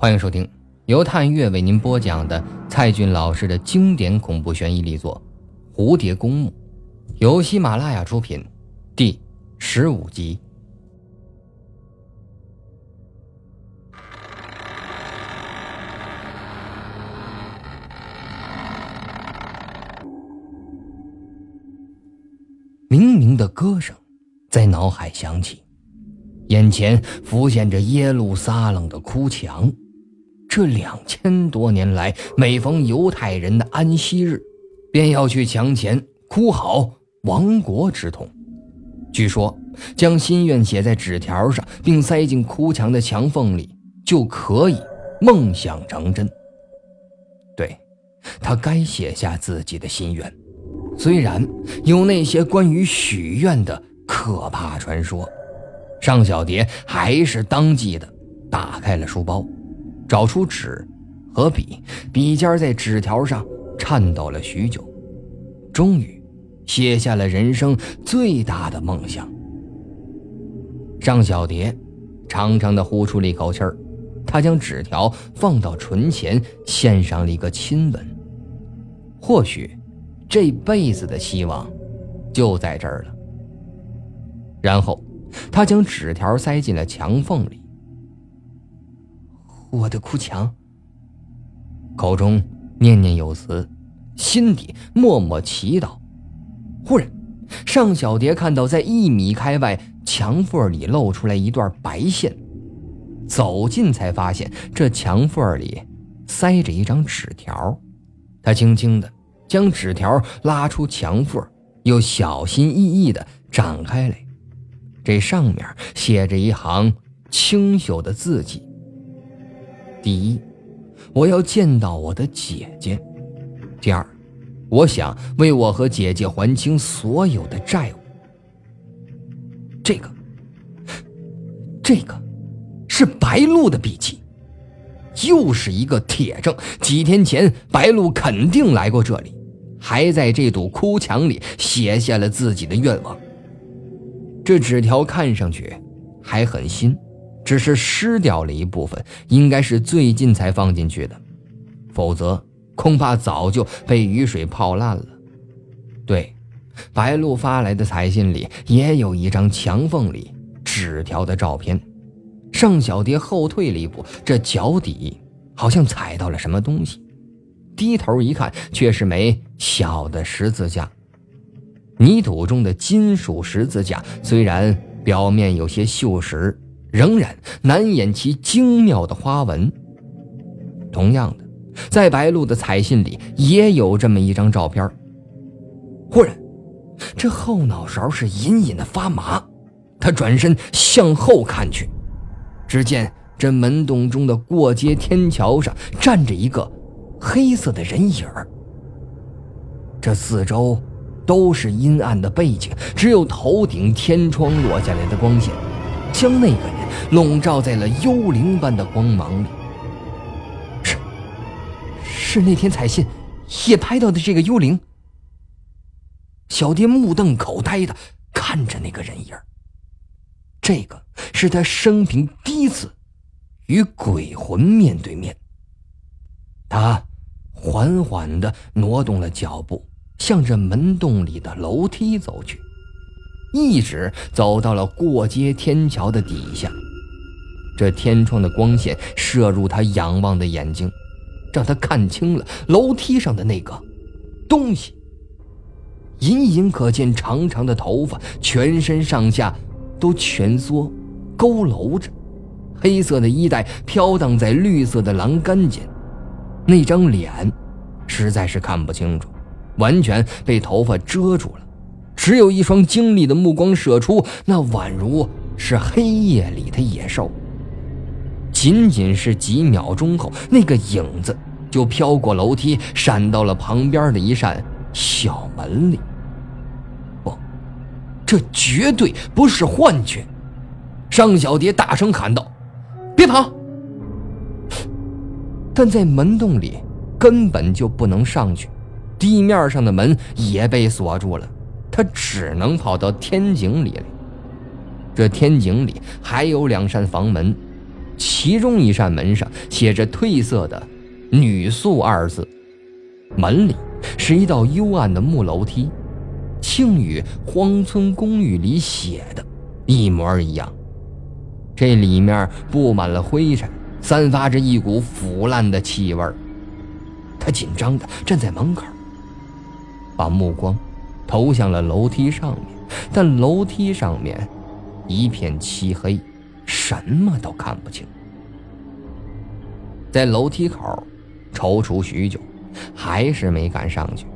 欢迎收听由探月为您播讲的蔡骏老师的经典恐怖悬疑力作《蝴蝶公墓》，由喜马拉雅出品，第十五集。明明的歌声在脑海响起，眼前浮现着耶路撒冷的哭墙。这两千多年来，每逢犹太人的安息日，便要去墙前哭嚎亡国之痛。据说，将心愿写在纸条上，并塞进哭墙的墙缝里，就可以梦想成真。对，他该写下自己的心愿。虽然有那些关于许愿的可怕传说，尚小蝶还是当即的打开了书包。找出纸和笔，笔尖在纸条上颤抖了许久，终于写下了人生最大的梦想。尚小蝶长长的呼出了一口气儿，她将纸条放到唇前，献上了一个亲吻。或许这辈子的希望就在这儿了。然后，她将纸条塞进了墙缝里。我的哭墙，口中念念有词，心底默默祈祷。忽然，尚小蝶看到在一米开外墙缝里露出来一段白线，走近才发现这墙缝里塞着一张纸条。她轻轻的将纸条拉出墙缝，又小心翼翼的展开来。这上面写着一行清秀的字迹。第一，我要见到我的姐姐。第二，我想为我和姐姐还清所有的债务。这个，这个，是白鹿的笔迹，又是一个铁证。几天前，白鹿肯定来过这里，还在这堵哭墙里写下了自己的愿望。这纸条看上去还很新。只是湿掉了一部分，应该是最近才放进去的，否则恐怕早就被雨水泡烂了。对，白露发来的彩信里也有一张墙缝里纸条的照片。尚小蝶后退了一步，这脚底好像踩到了什么东西，低头一看，却是枚小的十字架。泥土中的金属十字架，虽然表面有些锈蚀。仍然难掩其精妙的花纹。同样的，在白露的彩信里也有这么一张照片。忽然，这后脑勺是隐隐的发麻，他转身向后看去，只见这门洞中的过街天桥上站着一个黑色的人影这四周都是阴暗的背景，只有头顶天窗落下来的光线。将那个笼罩在了幽灵般的光芒里。是，是那天彩信也拍到的这个幽灵。小蝶目瞪口呆的看着那个人影这个是他生平第一次与鬼魂面对面。他缓缓的挪动了脚步，向着门洞里的楼梯走去。一直走到了过街天桥的底下，这天窗的光线射入他仰望的眼睛，让他看清了楼梯上的那个东西。隐隐可见长长的头发，全身上下都蜷缩、佝偻着，黑色的衣带飘荡在绿色的栏杆间，那张脸实在是看不清楚，完全被头发遮住了。只有一双精利的目光射出，那宛如是黑夜里的野兽。仅仅是几秒钟后，那个影子就飘过楼梯，闪到了旁边的一扇小门里。不，这绝对不是幻觉！尚小蝶大声喊道：“别跑！”但在门洞里根本就不能上去，地面上的门也被锁住了。他只能跑到天井里来。这天井里还有两扇房门，其中一扇门上写着褪色的“女宿”二字，门里是一道幽暗的木楼梯，竟与荒村公寓里写的一模一样。这里面布满了灰尘，散发着一股腐烂的气味他紧张地站在门口，把目光投向了楼梯上面，但楼梯上面一片漆黑，什么都看不清。在楼梯口踌躇许久，还是没敢上去。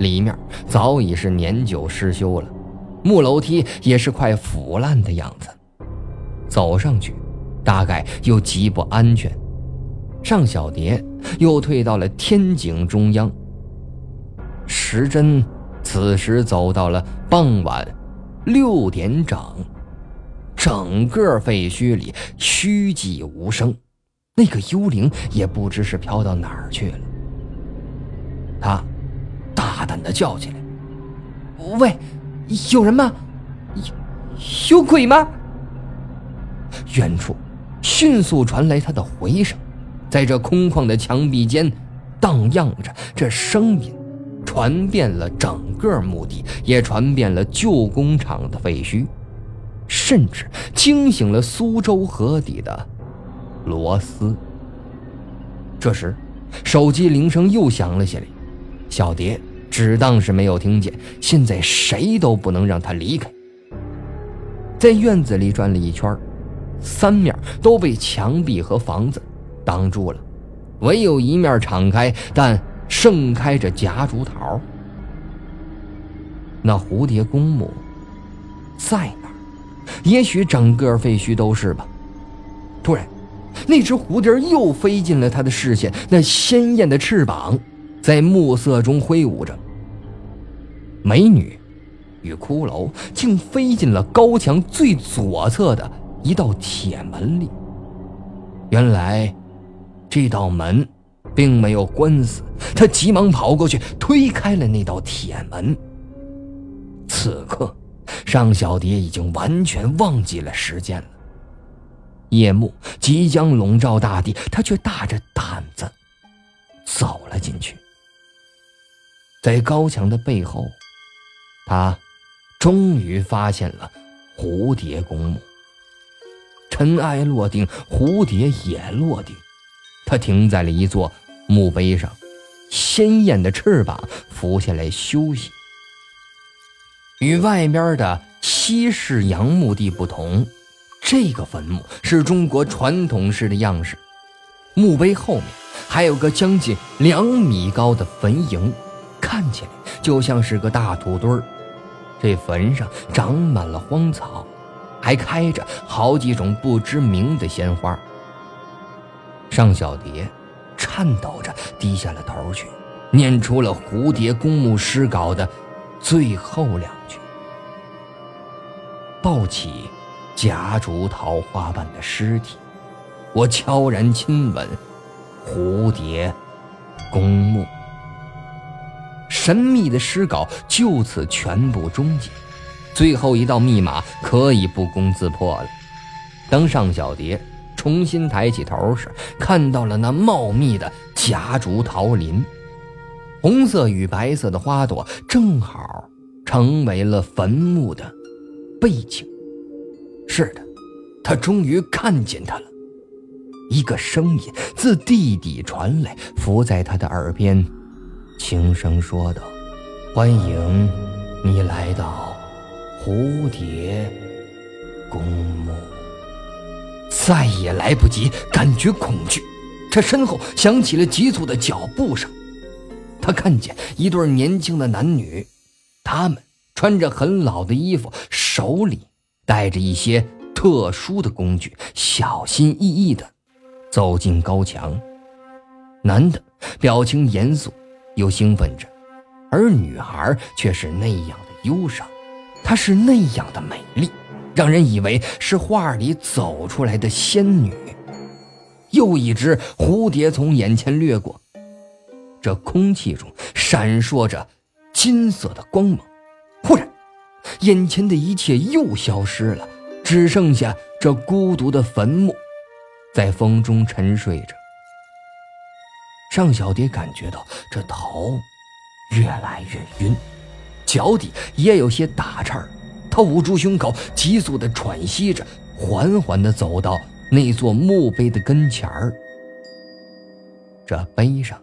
里面早已是年久失修了，木楼梯也是快腐烂的样子。走上去，大概又极不安全。尚小蝶又退到了天井中央。时针此时走到了傍晚六点整，整个废墟里虚寂无声。那个幽灵也不知是飘到哪儿去了。他大胆地叫起来：“喂，有人吗？有有鬼吗？”远处迅速传来他的回声，在这空旷的墙壁间荡漾着。这声音传遍了整个墓地，也传遍了旧工厂的废墟，甚至惊醒了苏州河底的。罗斯。这时，手机铃声又响了起来。小蝶只当是没有听见。现在谁都不能让他离开。在院子里转了一圈，三面都被墙壁和房子挡住了，唯有一面敞开，但盛开着夹竹桃。那蝴蝶公墓在哪儿？也许整个废墟都是吧。突然。那只蝴蝶又飞进了他的视线，那鲜艳的翅膀在暮色中挥舞着。美女与骷髅竟飞进了高墙最左侧的一道铁门里。原来，这道门并没有关死。他急忙跑过去，推开了那道铁门。此刻，尚小蝶已经完全忘记了时间了。夜幕即将笼罩大地，他却大着胆子走了进去。在高墙的背后，他终于发现了蝴蝶公墓。尘埃落定，蝴蝶也落定，他停在了一座墓碑上，鲜艳的翅膀浮下来休息。与外边的西式洋墓地不同。这个坟墓是中国传统式的样式，墓碑后面还有个将近两米高的坟茔，看起来就像是个大土堆儿。这坟上长满了荒草，还开着好几种不知名的鲜花。尚小蝶颤抖着低下了头去，念出了蝴蝶公墓诗稿的最后两句：“抱起。”夹竹桃花瓣的尸体，我悄然亲吻蝴蝶公墓。神秘的诗稿就此全部终结，最后一道密码可以不攻自破了。登上小蝶重新抬起头时，看到了那茂密的夹竹桃林，红色与白色的花朵正好成为了坟墓的背景。是的，他终于看见他了。一个声音自地底传来，伏在他的耳边，轻声说道：“欢迎你来到蝴蝶公墓。”再也来不及感觉恐惧，这身后响起了急促的脚步声。他看见一对年轻的男女，他们穿着很老的衣服，手里。带着一些特殊的工具，小心翼翼地走进高墙。男的表情严肃又兴奋着，而女孩却是那样的忧伤。她是那样的美丽，让人以为是画里走出来的仙女。又一只蝴蝶从眼前掠过，这空气中闪烁着金色的光芒。忽然。眼前的一切又消失了，只剩下这孤独的坟墓。在风中沉睡着。尚小蝶感觉到这头越来越晕，脚底也有些打颤他。捂住胸口，急速的喘息着，缓缓的走到那座墓碑的跟前儿。这碑上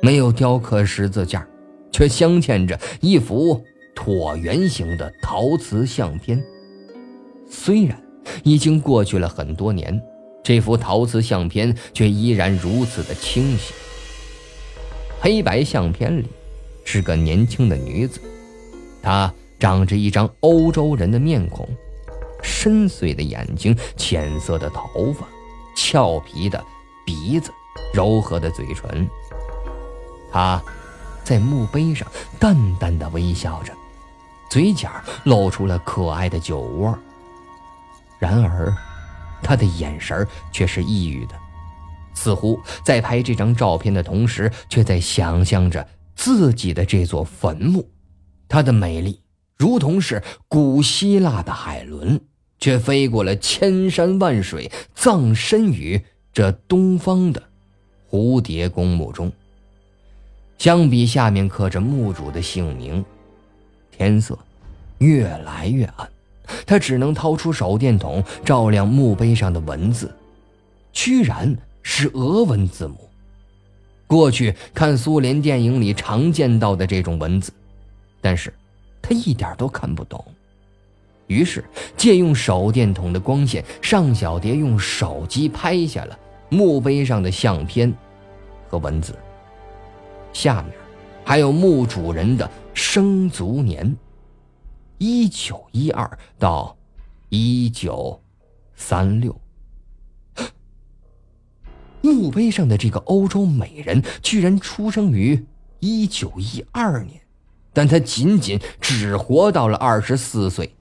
没有雕刻十字架，却镶嵌着一幅椭圆形的陶瓷相片。虽然已经过去了很多年，这幅陶瓷相片却依然如此的清晰。黑白相片里是个年轻的女子，她长着一张欧洲人的面孔，深邃的眼睛，浅色的头发，俏皮的鼻子，柔和的嘴唇。她在墓碑上淡淡的微笑着，嘴角露出了可爱的酒窝。然而，她的眼神却是抑郁的。似乎在拍这张照片的同时，却在想象着自己的这座坟墓。她的美丽如同是古希腊的海伦，却飞过了千山万水，葬身于这东方的蝴蝶公墓中。相比下面刻着墓主的姓名，天色越来越暗，他只能掏出手电筒照亮墓碑上的文字，居然。是俄文字母。过去看苏联电影里常见到的这种文字，但是他一点都看不懂。于是借用手电筒的光线，尚小蝶用手机拍下了墓碑上的相片和文字。下面还有墓主人的生卒年：一九一二到一九三六。墓碑上的这个欧洲美人居然出生于一九一二年，但他仅仅只活到了二十四岁，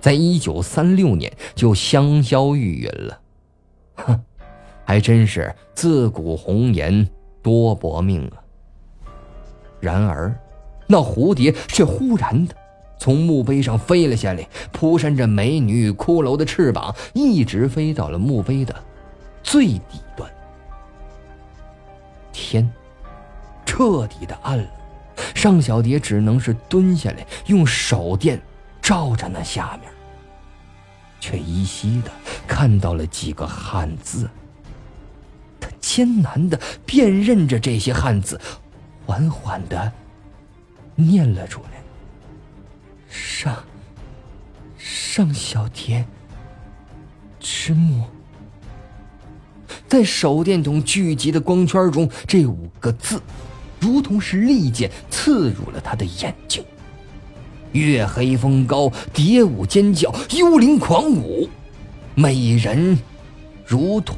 在一九三六年就香消玉殒了。哼，还真是自古红颜多薄命啊！然而，那蝴蝶却忽然的从墓碑上飞了下来，扑扇着美女与骷髅的翅膀，一直飞到了墓碑的最底端。天彻底的暗了，尚小蝶只能是蹲下来，用手电照着那下面，却依稀的看到了几个汉字。他艰难的辨认着这些汉字，缓缓的念了出来：“尚尚小蝶之墓。”在手电筒聚集的光圈中，这五个字，如同是利剑刺入了他的眼睛。月黑风高，蝶舞尖叫，幽灵狂舞，美人如土。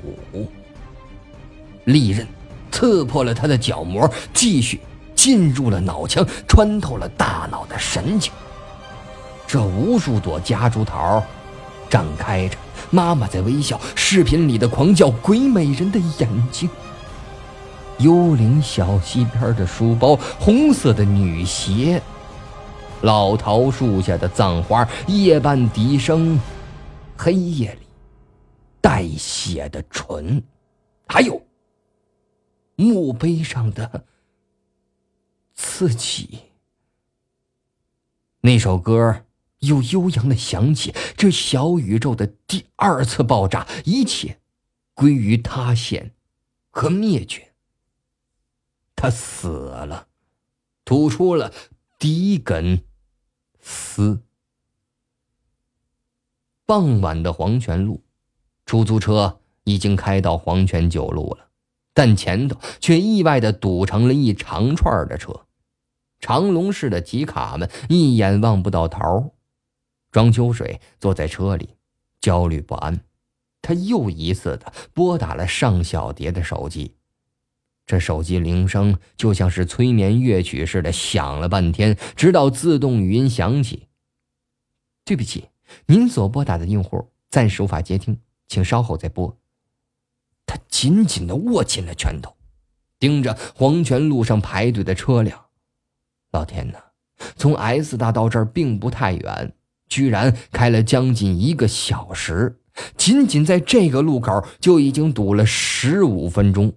利刃刺破了他的角膜，继续进入了脑腔，穿透了大脑的神经。这无数朵夹竹桃展开着。妈妈在微笑，视频里的狂叫，鬼美人的眼睛，幽灵小溪边的书包，红色的女鞋，老桃树下的葬花，夜半笛声，黑夜里带血的唇，还有墓碑上的自己。那首歌。又悠扬的响起，这小宇宙的第二次爆炸，一切归于塌陷和灭绝。他死了，吐出了第一根丝。傍晚的黄泉路，出租车已经开到黄泉九路了，但前头却意外的堵成了一长串的车，长龙式的吉卡们一眼望不到头。庄秋水坐在车里，焦虑不安。他又一次的拨打了尚小蝶的手机，这手机铃声就像是催眠乐曲似的响了半天，直到自动语音响起。对不起，您所拨打的用户暂时无法接听，请稍后再拨。他紧紧的握紧了拳头，盯着黄泉路上排队的车辆。老天哪，从 S 大到这儿并不太远。居然开了将近一个小时，仅仅在这个路口就已经堵了十五分钟，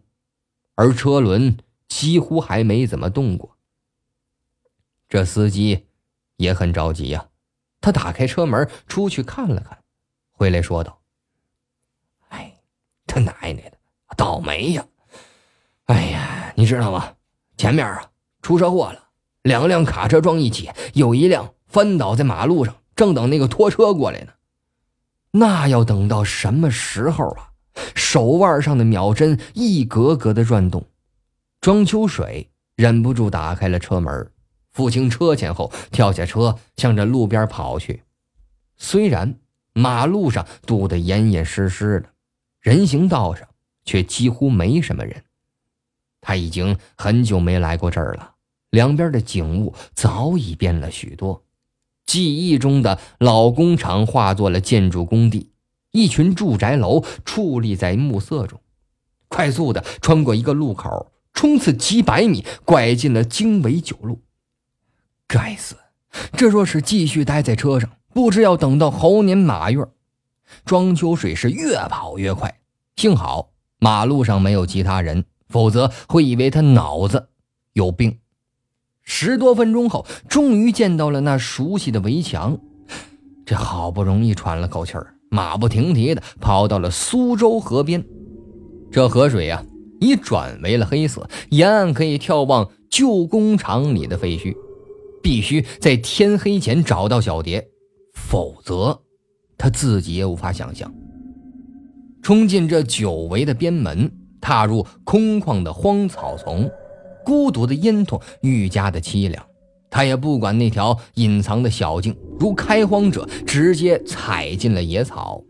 而车轮几乎还没怎么动过。这司机也很着急呀，他打开车门出去看了看，回来说道：“哎，他奶奶的，倒霉呀！哎呀，你知道吗？前面啊出车祸了，两辆卡车撞一起，有一辆翻倒在马路上，正等那个拖车过来呢。那要等到什么时候啊？”手腕上的秒针一格格的转动，庄秋水忍不住打开了车门。付清车钱后，跳下车，向着路边跑去。虽然马路上堵得严严实实的，人行道上却几乎没什么人。他已经很久没来过这儿了，两边的景物早已变了许多。记忆中的老工厂化作了建筑工地，一群住宅楼矗立在暮色中。快速的穿过一个路口，冲刺几百米，拐进了经纬九路。该死！这若是继续待在车上，不知要等到猴年马月。庄秋水是越跑越快，幸好马路上没有其他人，否则会以为他脑子有病。十多分钟后，终于见到了那熟悉的围墙，这好不容易喘了口气儿，马不停蹄的跑到了苏州河边。这河水呀，已转为了黑色，沿岸可以眺望旧工厂里的废墟。必须在天黑前找到小蝶，否则他自己也无法想象。冲进这久违的边门，踏入空旷的荒草丛，孤独的烟囱愈加的凄凉。他也不管那条隐藏的小径，如开荒者直接踩进了野草，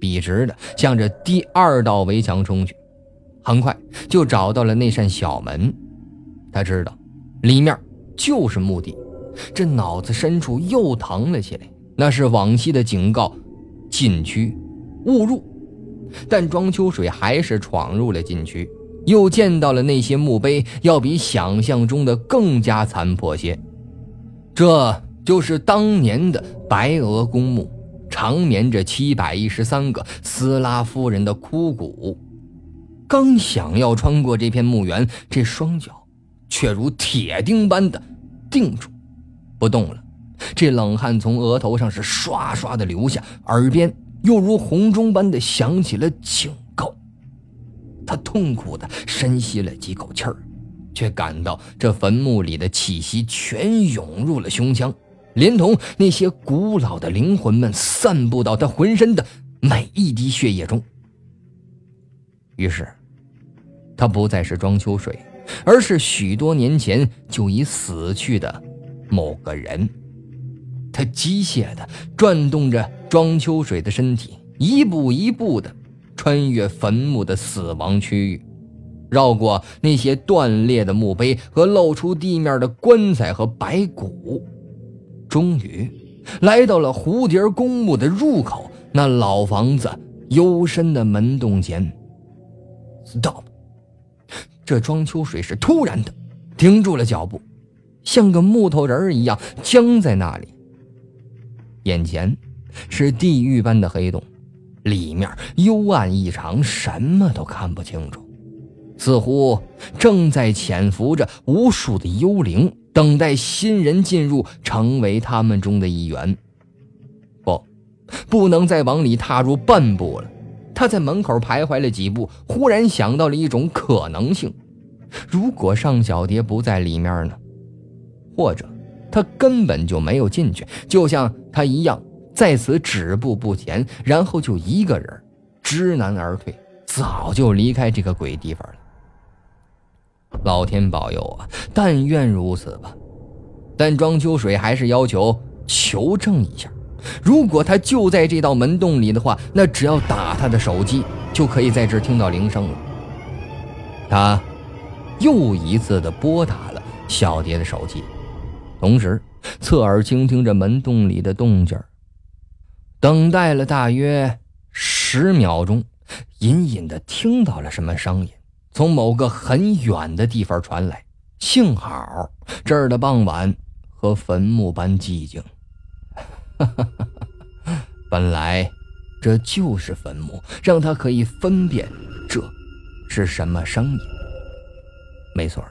笔直的向着第二道围墙冲去。很快就找到了那扇小门，他知道里面就是墓地。这脑子深处又疼了起来，那是往昔的警告：禁区，勿入。但庄秋水还是闯入了禁区，又见到了那些墓碑，要比想象中的更加残破些。这就是当年的白鹅公墓，长眠着七百一十三个斯拉夫人的枯骨。刚想要穿过这片墓园，这双脚却如铁钉般的定住。不动了，这冷汗从额头上是刷刷的流下，耳边又如洪钟般的响起了警告。他痛苦的深吸了几口气儿，却感到这坟墓里的气息全涌入了胸腔，连同那些古老的灵魂们散布到他浑身的每一滴血液中。于是，他不再是庄秋水，而是许多年前就已死去的。某个人，他机械的转动着庄秋水的身体，一步一步的穿越坟墓的死亡区域，绕过那些断裂的墓碑和露出地面的棺材和白骨，终于来到了蝴蝶公墓的入口。那老房子幽深的门洞前，stop！这庄秋水是突然的停住了脚步。像个木头人一样僵在那里。眼前是地狱般的黑洞，里面幽暗异常，什么都看不清楚，似乎正在潜伏着无数的幽灵，等待新人进入，成为他们中的一员。不，不能再往里踏入半步了。他在门口徘徊了几步，忽然想到了一种可能性：如果尚小蝶不在里面呢？或者，他根本就没有进去，就像他一样，在此止步不前，然后就一个人知难而退，早就离开这个鬼地方了。老天保佑啊！但愿如此吧。但庄秋水还是要求求证一下，如果他就在这道门洞里的话，那只要打他的手机，就可以在这听到铃声了。他又一次的拨打了小蝶的手机。同时，侧耳倾听着门洞里的动静等待了大约十秒钟，隐隐的听到了什么声音，从某个很远的地方传来。幸好这儿的傍晚和坟墓般寂静。本来这就是坟墓，让他可以分辨这是什么声音。没错，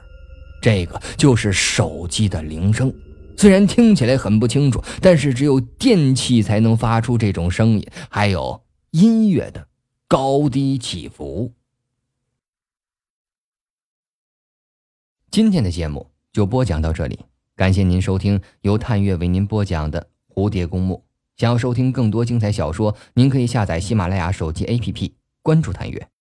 这个就是手机的铃声。虽然听起来很不清楚，但是只有电器才能发出这种声音，还有音乐的高低起伏。今天的节目就播讲到这里，感谢您收听由探月为您播讲的《蝴蝶公墓》。想要收听更多精彩小说，您可以下载喜马拉雅手机 APP，关注探月。